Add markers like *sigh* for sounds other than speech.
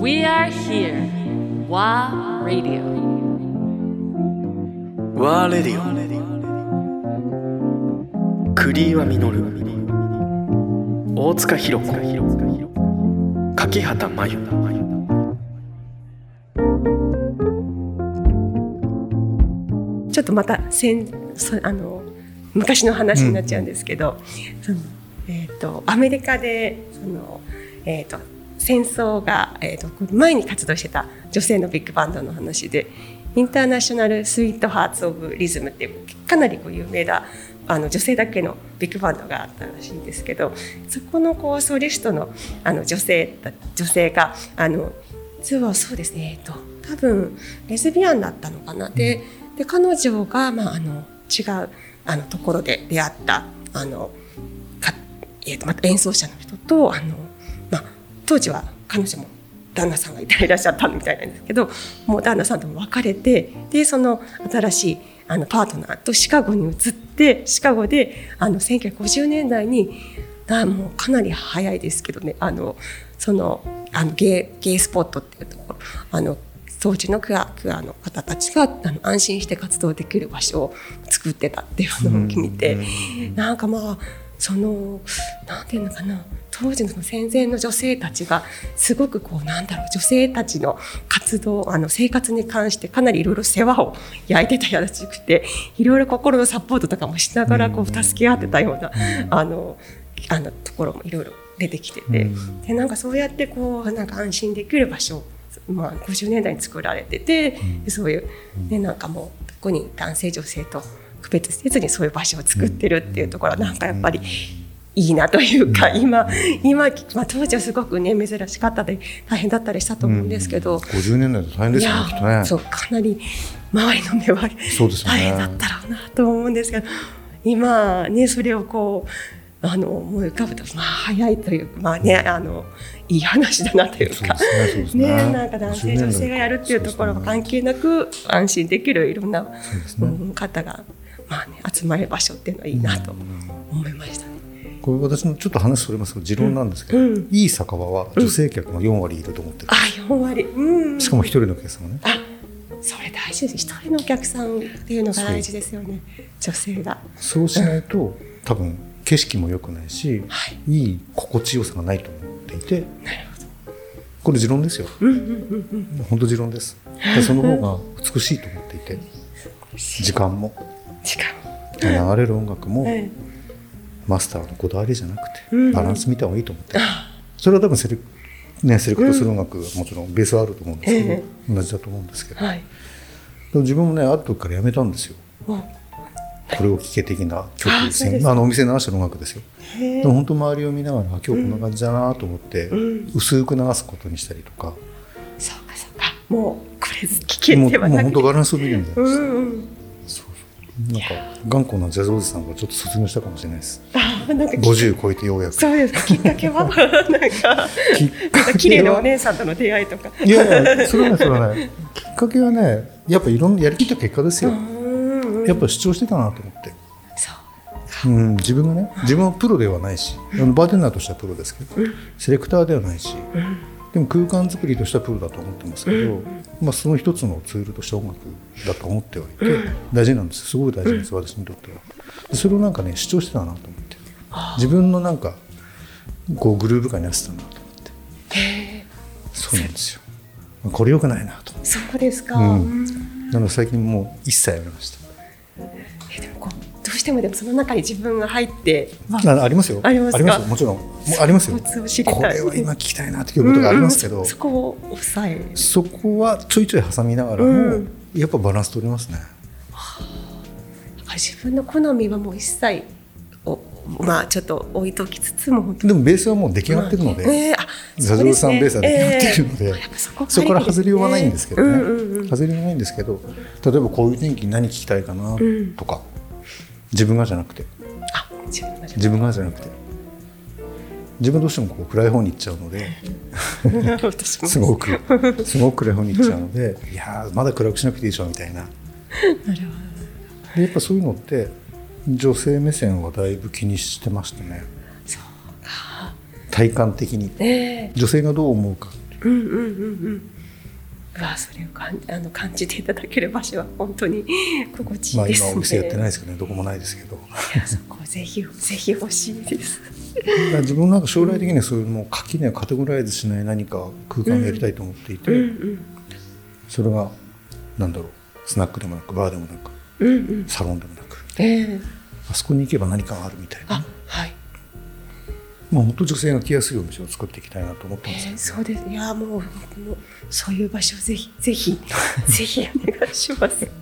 We are here. WA Radio. ワーレディオ栗岩実大塚弘子柿畑真由ちょっとまたせんそあの昔の話になっちゃうんですけど、そのえー、とアメリカでその、えー、と戦争が、えー、と前に活動してた女性のビッグバンドの話でインターナショナル・スイート・ハーツ・オブ・リズムっていうかなりこう有名なあの女性だけのビッグバンドがあったらしいんですけどそこのこうソリストのあの女性女性があの実はそうですね、えっと、多分レズビアンだったのかな。でで彼女が、まあ、あの違うあのところで出会ったあのか、えー、とまた演奏者の人とあの、まあ、当時は彼女も旦那さんがいらっしゃったみたいなんですけどもう旦那さんとも別れてでその新しいあのパートナーとシカゴに移ってシカゴであの1950年代にあもうかなり早いですけどねあのそのあのゲイゲイスポットっていうところあの当時のクアクアの方たちがあの安心して活動できる場所を作ってたっていうのを見て、ん、なんかまあそのなんていうのかな当時の戦前の女性たちがすごくこうなんだろう女性たちの活動あの生活に関してかなりいろいろ世話を焼いてたやらしくていろいろ心のサポートとかもしながらこう助け合ってたような、あのあのところもいろいろ出てきてて、でなんかそうやってこうなんか安心できる場所まあ、50年代に作られてて、そういう、ね、なんかもう特に男性女性と区別せずにそういう場所を作ってるっていうところはなんかやっぱりいいなというか、今今、まあ、当時はすごくね珍しかったで大変だったりしたと思うんですけど、うん、50年代で大変ですよねそうかなり周りの目は大変だったろうなと思うんですけど。今ねそれをこうあの思い浮かぶとまあ早いというまあねあのいい話だなというか。ね、ね、なんか男性女性がやるっていうところは関係なく安心できるいろんな、うん、方がまあね集まる場所っていうのはいいなと思いましたね。これ私のちょっと話それますけど持論なんですけど、うん、いい酒場は女性客が4割いると思ってる、うん、あ4割、うん、しかも一人のお客さんね。あそれ大事です。一人のお客さんっていうのが大事ですよね。女性が。そうしないと多分景色も良くないし、はい、いい心地よさがないと思っていて。これ持論ですよ、本当持論です。でその方が美しいと思っていて。時間も。時間流れる音楽も、マスターのこだわりじゃなくてバランス見た方がいいと思って。それは多分セレ,、ね、セレクトする音楽はもちろんベースはあると思うんですけど、同じだと思うんですけど、はい、自分もねある時からやめたんですよ。これを聴け的な曲あのお店流してる音楽ですよ。でも本当周りを見ながら今日こんな感じだなと思って、うん、薄く流すことにしたりとか、そうかそうか。もうこれ危険ではなくもう本当ガランスを見るみたいな、うんうん、なんか頑固なジャズおじさんがちょっと卒業したかもしれないです。*laughs* あなんか50超えてようやく。そうですきっかけは *laughs* なんか綺麗なお姉さんとの出会いとか。いやいやそれはねそれはねきっかけはねやっぱいろんなやりきった結果ですよ、やっぱ主張してたなと思って。うん、自分がね自分はプロではないしバーテンダーとしてはプロですけど、セレクターではないし、でも空間作りとしてはプロだと思ってますけど、まあ、その一つのツールとして音楽だと思ってはいて、大事なんです。すごい大事です、私にとっては。それをなんかね主張してたなと思って。自分のなんかこうグルーヴ感に合わせたなと思って。そうなんですよ。これよくないなと。そうですか、うん、なので最近もう一切やめましたしてもでもその中に自分が入って、まあ、ありますよ。ありますもちろん。ありますよ。これは今聞きたいなっていうことがありますけど、うんうん、そこを抑えそこはちょいちょい挟みながらも、うん、やっぱバランス取れますね、はあ、自分の好みはもう一切まあちょっと置いときつつもでもベースはもう出来上がってるので、まあえー、ザジョさんベースは出来上がってるので、えー、そこから外れようはないんですけどね、うんうんうん、外れようはないんですけど例えばこういう天気に何聞きたいかなとか、うん、自分がじゃなくて。自分がじゃなくて。自分どうしてもこう暗い方に行っちゃうので。すごく。すごく暗い方に行っちゃうので。いやまだ暗くしなくていいでしょみたいな。なるほど。でやっぱそういうのって女性目線はだいぶ気にしてましたね。体感的に、えー、女性がどう思うか。うんうんうんうんうわそれをかんあの感じていただける場所は本当に心地いまあいですね。今お店やってないですけどねどこもないですけどいやそこぜひぜひ欲しいです。自分なんか将来的にはそういうもう垣根をカテゴライズしない何か空間をやりたいと思っていて、うんうんそれがなんだろうスナックでもなくバーでもなくうんうん。サロンでもなくええあそこに行けば何かがあるみたいなあはい。まあ本当女性が来やすいお店を作っていきたいなと思ってますえー、そうです。いやもうもうそういう場所ぜひぜひぜひお願いします。